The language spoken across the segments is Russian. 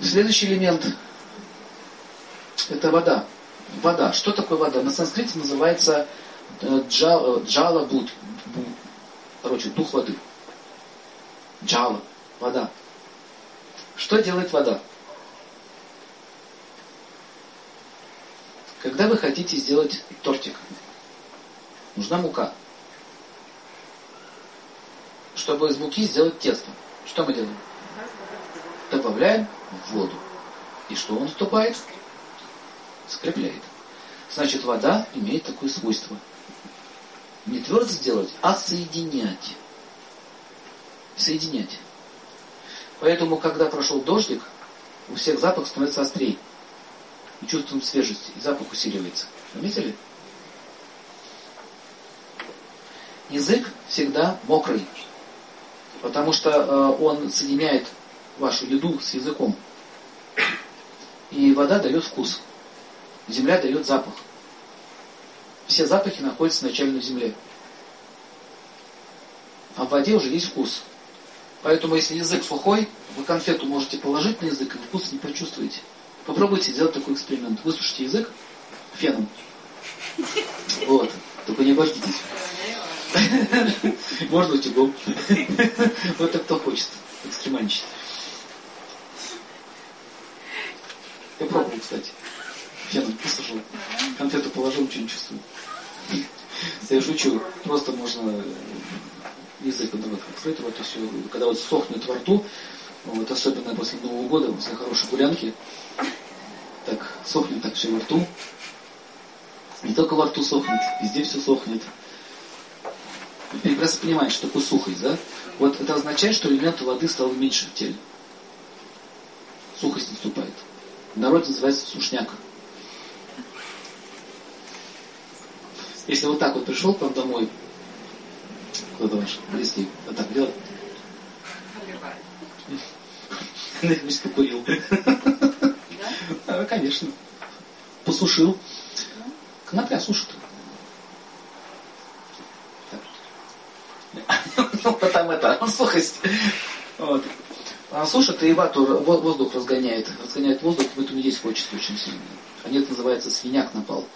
Следующий элемент – это вода. Вода. Что такое вода? На санскрите называется э, джала, джала буд. Короче, дух воды. Джала. Вода. Что делает вода? Когда вы хотите сделать тортик, нужна мука. Чтобы из муки сделать тесто, что мы делаем? Добавляем воду. И что он вступает? Скрепляет. Значит, вода имеет такое свойство. Не твердо сделать, а соединять. Соединять. Поэтому, когда прошел дождик, у всех запах становится острее. И чувствуем свежесть, и запах усиливается. Заметили? Язык всегда мокрый, потому что э, он соединяет вашу еду с языком. И вода дает вкус. Земля дает запах. Все запахи находятся в земле. А в воде уже есть вкус. Поэтому, если язык сухой, вы конфету можете положить на язык, и вкус не почувствуете. Попробуйте сделать такой эксперимент. Высушите язык феном. Вот. Только не обождитесь. Можно утюгом. Вот это кто хочет. Экстремальничать. Я пробовал, кстати. Феном высушил. Конфету положил, ничего не чувствую. Я шучу. Просто можно язык вот, открыть, вот и все. Когда вот сохнет во рту, вот особенно после Нового года, после хорошей гулянки, так сохнет так все во рту. Не только во рту сохнет, везде все сохнет. Вы прекрасно понимаете, что такое сухость, да? Вот это означает, что элемента воды стало меньше в теле. Сухость наступает. В народе называется сушняк. Если вот так вот пришел к вам домой, кто-то ваш близкий, вот так делает, Наверное, покурил. Да? Конечно. Посушил. Конопля сушит. Ну, потом это, сухость. Сушит и вату, воздух разгоняет. Разгоняет воздух, поэтому есть хочется очень сильно. А нет, называется свиняк напал.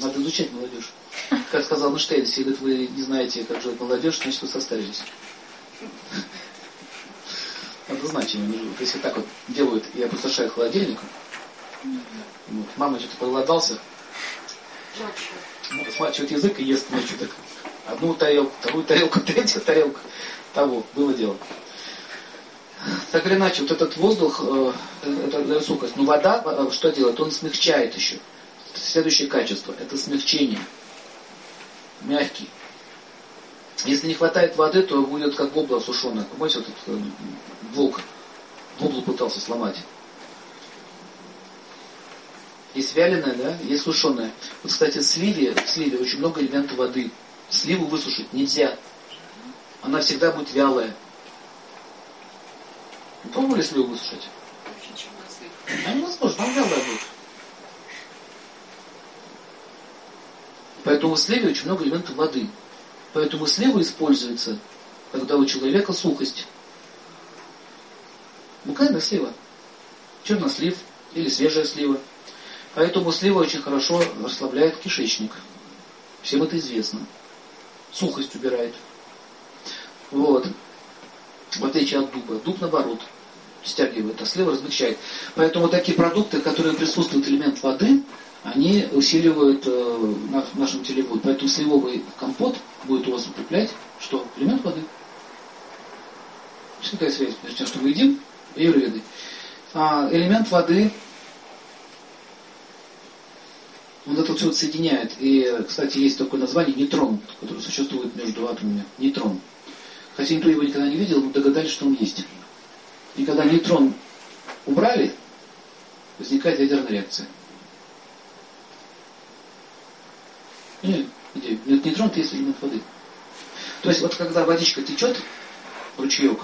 Надо изучать молодежь. Как сказал Эйнштейн, если вы не знаете, как живет молодежь, значит вы состарились. Однозначно. Если так вот делают и опустошают холодильник, вот, мама что-то проголодался, ну, смачивает язык и ест ночью так. Одну тарелку, вторую тарелку, третью тарелку. Того, было дело. Так или иначе, вот этот воздух, э, это сухость. Но вода, э, что делает? Он смягчает еще. Следующее качество, это смягчение. Мягкий. Если не хватает воды, то будет как бобла сушеная. Помните, вот этот э, волк воблу пытался сломать. Есть вяленая, да, есть сушеная. Вот, кстати, в сливе, в сливе очень много элементов воды. Сливу высушить нельзя. Она всегда будет вялая. Вы пробовали сливу высушить? А невозможно, она вялая будет. Поэтому в сливе очень много элементов воды. Поэтому слива используется, когда у человека сухость. Буквально слива. Чернослив или свежая слива. Поэтому слива очень хорошо расслабляет кишечник. Всем это известно. Сухость убирает. Вот. В отличие от дуба. Дуб наоборот стягивает, а слива размягчает. Поэтому такие продукты, которые присутствуют элемент воды, они усиливают э, в нашем теле воду. Поэтому сливовый компот будет у вас укреплять что? Элемент воды. Такая связь между тем, что мы едим, и юрведой. А, элемент воды он это все соединяет. И, кстати, есть такое название нейтрон, который существует между атомами. Нейтрон. Хотя никто его никогда не видел, но догадались, что он есть. И когда нейтрон убрали, возникает ядерная реакция. Где? Нет, нейтрон это есть элемент воды. То есть вот когда водичка течет, ручеек,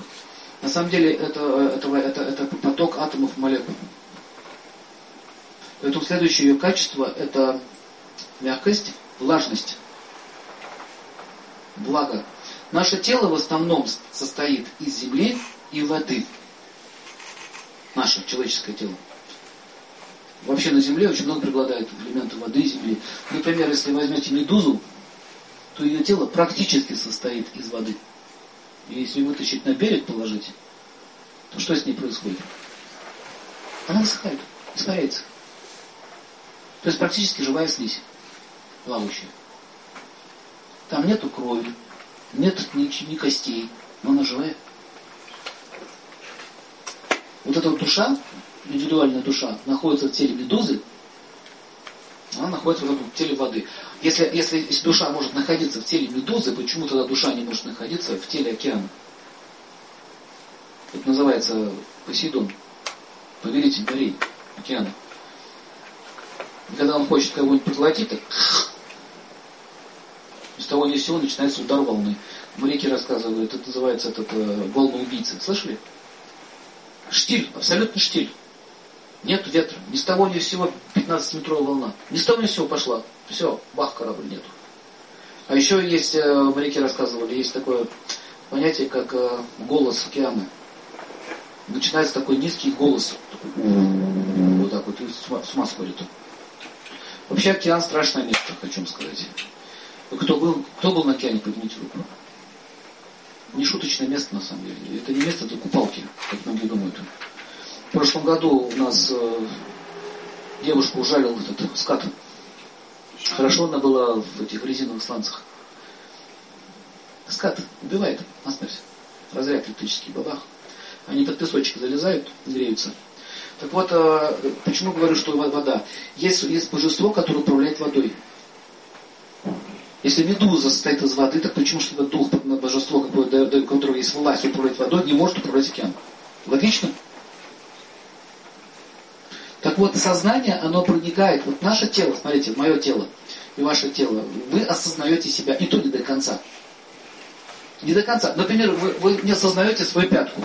на самом деле это, это, это, это поток атомов молекул. Поэтому следующее ее качество это мягкость, влажность, благо. Наше тело в основном состоит из земли и воды. наше человеческое тело. Вообще на Земле очень много преобладает элементов воды, земли. Например, если возьмете медузу, то ее тело практически состоит из воды. И если вытащить на берег, положить, то что с ней происходит? Она высыхает, испаряется. То есть практически живая слизь, плавающая. Там нету крови, нет ни, ни костей, но она живая. Вот эта вот душа, индивидуальная душа, находится в теле медузы, она находится в теле воды. Если, если, если душа может находиться в теле медузы, почему тогда душа не может находиться в теле океана? Это называется Посейдон, повелитель морей, океана. И когда он хочет кого-нибудь поглотить, так того ни с сего начинается удар волны. Моряки рассказывают, это называется этот, э, волноубийца. Слышали? Штиль, абсолютно штиль. Нет ветра. Ни с того ни с сего 15-метровая волна. Ни с того ни с сего пошла. Все, бах, корабль нету. А еще есть, э, моряки рассказывали, есть такое понятие, как э, голос океана. Начинается такой низкий голос. Вот так вот, и с ума, с ума сходит. Вообще океан страшное место, хочу вам сказать. Кто был, кто был на океане, поднимите руку. Не шуточное место на самом деле. Это не место для купалки, как многие думают. В прошлом году у нас э, девушку ужалил этот скат. Хорошо она была в этих резиновых сланцах. Скат убивает насмерть. Разряд электрический, бабах. Они под песочек залезают, греются. Так вот, э, почему говорю, что вода? Есть, есть божество, которое управляет водой. Если медуза состоит из воды, так почему что это дух, божество, которого есть власть управлять водой, не может управлять океаном? Логично? Так вот, сознание, оно проникает. Вот наше тело, смотрите, мое тело и ваше тело, вы осознаете себя, и то не до конца. Не до конца. Например, вы, вы не осознаете свою пятку.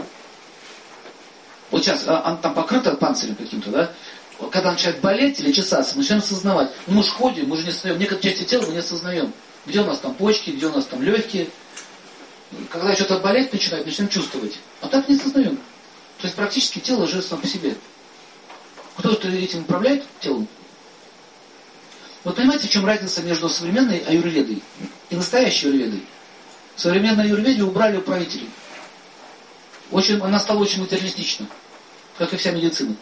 Вот сейчас а, она там покрыта панцирем каким-то, да? Когда начинает болеть или чесаться, мы начинаем осознавать. Ну, мы же ходим, мы же не осознаем. Некоторые части тела мы не осознаем. Где у нас там почки, где у нас там легкие. Когда что-то болеть начинает, начинаем чувствовать. А так не осознаем. То есть практически тело живет сам по себе. Кто-то этим управляет телом. Вот понимаете, в чем разница между современной аюрведой и настоящей аюрведой? В современной аюрведе убрали управителей. Очень, она стала очень материалистична, как и вся медицина.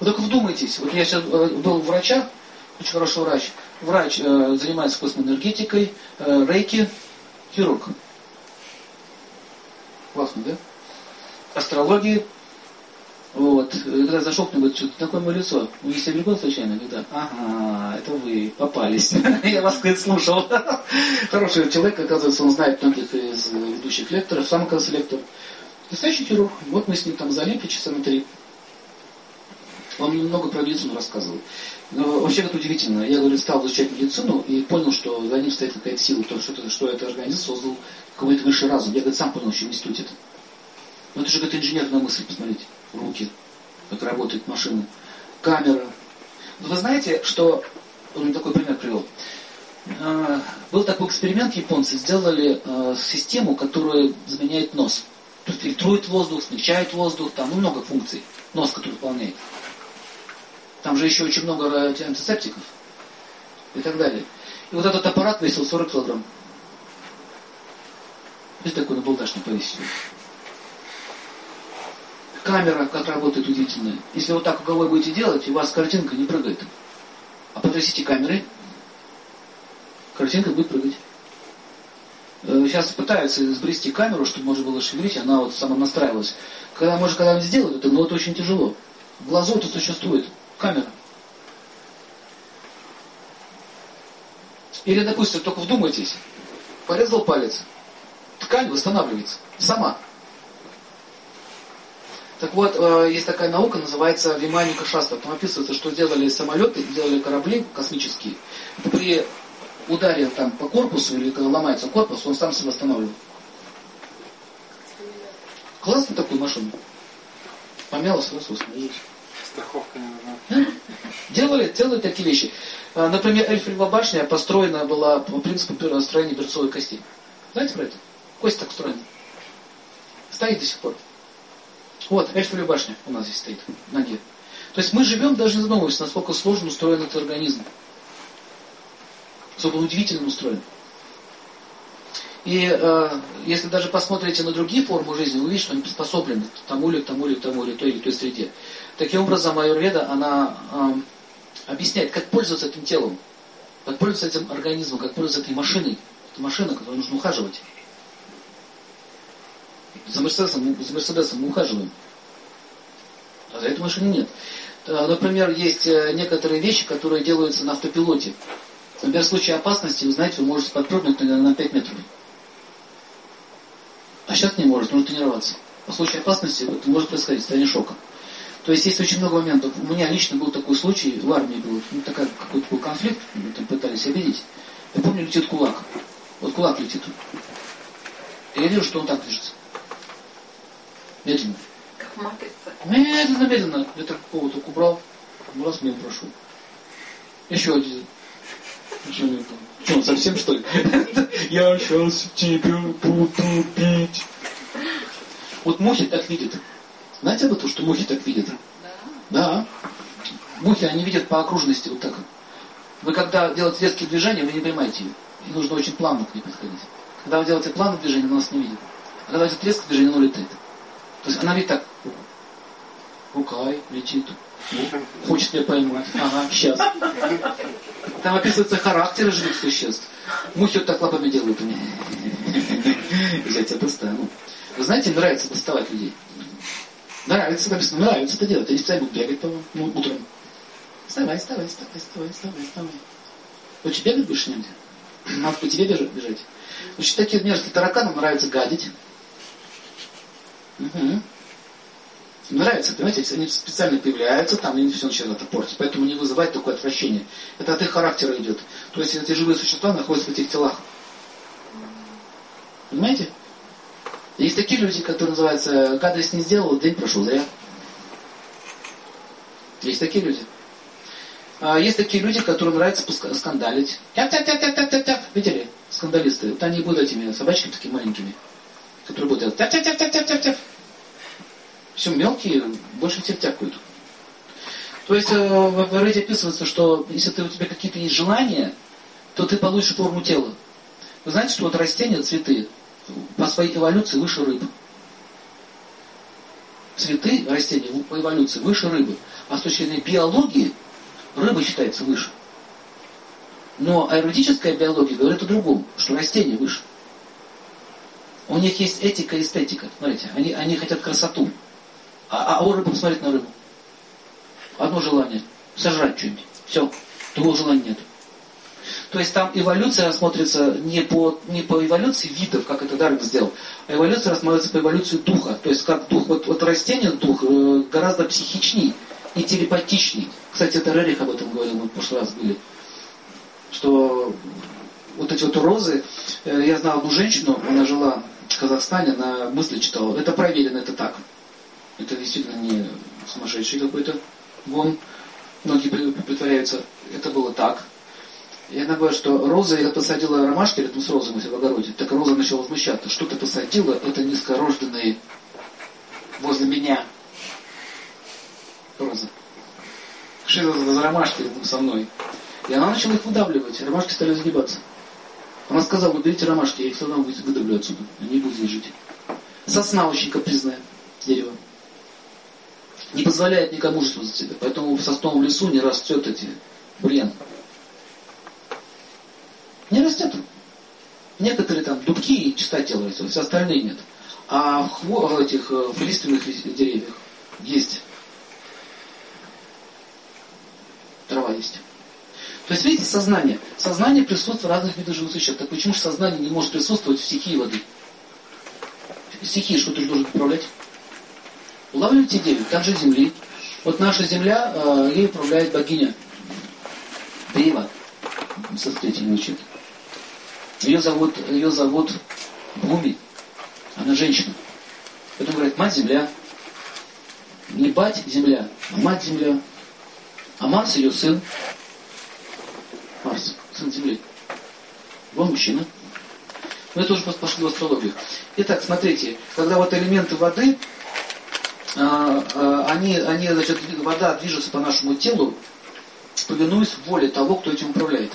Вы только вдумайтесь, вот я сейчас э, был врача, очень хороший врач, врач э, занимается космоэнергетикой, э, рейки, хирург. Классно, да? Астрологии, вот. Когда зашел к нему, говорит, что такое мое лицо? Вы не Серебряков случайно? Говорит. Ага, это вы попались. Я вас, говорит, слушал. Хороший человек, оказывается, он знает многих из ведущих лекторов, сам, оказывается, лектор. Настоящий хирург. Вот мы с ним там залипли часа на три. Он мне много про медицину рассказывал. Но вообще это удивительно. Я, говорит, стал изучать медицину и понял, что за ним стоит какая-то сила, то, что, это, что этот организм создал какой-то высший разум. Я, говорит, сам понял, что в институте это. Но это же какая-то инженерная мысль, посмотрите руки, как работает машина, камера. Вы знаете, что, он такой пример привел, а, был такой эксперимент, японцы сделали а, систему, которая заменяет нос. То есть фильтрует воздух, смягчает воздух, там ну, много функций. Нос, который выполняет. Там же еще очень много антисептиков и так далее. И вот этот аппарат весил 40 килограмм. Есть такой на балдашник повесили камера, как работает удивительная. Если вот так головой будете делать, у вас картинка не прыгает. А потрясите камеры, картинка будет прыгать. Э, сейчас пытаются сбрести камеру, чтобы можно было шевелить, она вот сама настраивалась. Когда, может, когда-нибудь сделают это, но это очень тяжело. Это существует. Камера. Или, допустим, только вдумайтесь, порезал палец, ткань восстанавливается сама. Так вот, э, есть такая наука, называется Виманика Шастра. Там описывается, что делали самолеты, делали корабли космические. При ударе там по корпусу, или когда ломается корпус, он сам себя восстанавливает. Классно такую машину. Помяло, сразу восстановилась. Страховка не нужна. Делали, делали такие вещи. Э, например, Эльфрилова башня построена была по принципу строения берцовой кости. Знаете про это? Кость так устроена. Стоит до сих пор. Вот, Эйфелева башня у нас здесь стоит, ноге. То есть мы живем, даже не задумываясь, насколько сложно устроен этот организм. Сколько удивительно устроен. И э, если даже посмотрите на другие формы жизни, вы видите, что они приспособлены к тому или к тому или к тому или той или той среде. Таким образом, Аюрведа, она э, объясняет, как пользоваться этим телом, как пользоваться этим организмом, как пользоваться этой машиной. Это машина, которой нужно ухаживать. За Мерседесом, за Мерседесом мы ухаживаем. А за этой машины нет. Э, например, есть э, некоторые вещи, которые делаются на автопилоте. Например, в случае опасности, вы знаете, вы можете подпрыгнуть на 5 метров. А сейчас не может, нужно тренироваться. В случае опасности это может происходить, состояние шока. То есть есть очень много моментов. У меня лично был такой случай, в армии был, ну, такой какой-то был конфликт, мы там пытались обидеть. Я помню, летит кулак. Вот кулак летит. И я вижу, что он так движется. Медленно. Как матрица. Медленно, медленно. Я так какого-то убрал, раз мимо прошел. Еще один. Не было? что он совсем что ли? Я сейчас тебя буду бить. Вот мухи так видят. Знаете об этом, что мухи так видят? Да. Да. Мухи, они видят по окружности вот так. Вы когда делаете резкие движения, вы не поймаете ее. И нужно очень плавно к ней подходить. Когда вы делаете плавное движение, она нас не видит. А когда идет резкое движение, она летает. То есть она видит так. Рукой летит. Хочет меня поймать. Ага, сейчас. Там описываются характеры живых существ. Мухи вот так лапами делают. Я тебя достану. Вы знаете, нравится доставать людей. Нравится, написано, нравится это делать. Специально будут бегать по ну, утром. Вставай, вставай, вставай, вставай, вставай, вставай. Хочешь бегать будешь негде? Надо по тебе бежать. бежать. Значит, такие мерзкие тараканам нравится гадить. Угу. Нравится, понимаете, они специально появляются, там и все начинает это портить. Поэтому не вызывает такое отвращение. Это от их характера идет. То есть эти живые существа находятся в этих телах. Понимаете? Есть такие люди, которые называются гадость не сделал, день прошел зря. Есть такие люди. А есть такие люди, которым нравится скандалить. Тяп-тяп-тяп-тяп-тяп-тяп. Видели? Скандалисты. Вот они будут этими собачками такими маленькими, которые будут делать тяп-тяп-тяп-тяп-тяп. Все мелкие, больше всех тяпкают. То есть э, в Рэде описывается, что если ты, у тебя какие-то есть желания, то ты получишь форму тела. Вы знаете, что вот растения, цветы, по своей эволюции выше рыб. Цветы, растения по эволюции выше рыбы. А с точки зрения биологии, рыба считается выше. Но аэротическая биология говорит о другом, что растения выше. У них есть этика и эстетика. Смотрите, они, они хотят красоту. А, а у рыбы посмотреть на рыбу. Одно желание. Сожрать что-нибудь. Все. Другого желания нет. То есть там эволюция рассматривается не по, не по эволюции видов, как это Дарвин сделал, а эволюция рассматривается по эволюции духа. То есть как дух, вот, вот растение дух э, гораздо психичней и телепатичней. Кстати, это Рерих об этом говорил, мы в прошлый раз были. Что вот эти вот розы, э, я знал одну женщину, она жила в Казахстане, она мысли читала. Это проверено, это так. Это действительно не сумасшедший какой-то гон. Многие притворяются, это было так. Она говорит, что роза, я посадила ромашки рядом с розой в огороде, так роза начала возмущаться. Что ты посадила, это низкорожденные возле меня. Роза. Что это за ромашки рядом со мной? И она начала их выдавливать, ромашки стали загибаться. Она сказала, уберите ромашки, я их все равно выдавлю отсюда, они будут здесь жить. Сосна очень капризная, дерево не позволяет никому чувствовать себя. Поэтому в сосновом лесу не растет эти бурьян. Растет. Некоторые там дубки чистотел растет, все остальные нет. А в, в этих э, в лиственных деревьях есть. Трава есть. То есть, видите, сознание. Сознание присутствует в разных видах живых существ. Так почему же сознание не может присутствовать в стихии воды? Стихии что ты должен управлять? Улавливаете идею? Также Земли. Вот наша Земля, э, ей управляет богиня Дева. Санскрите не учит. Ее зовут, ее зовут Буми. Она женщина. Поэтому говорят, мать Земля. Не бать Земля, а мать Земля. А Марс ее сын. Марс, сын Земли. Он мужчина. Но это уже пошло в астрологию. Итак, смотрите, когда вот элементы воды а, а, они, они, значит, вода движется по нашему телу, повинуясь воле того, кто этим управляет.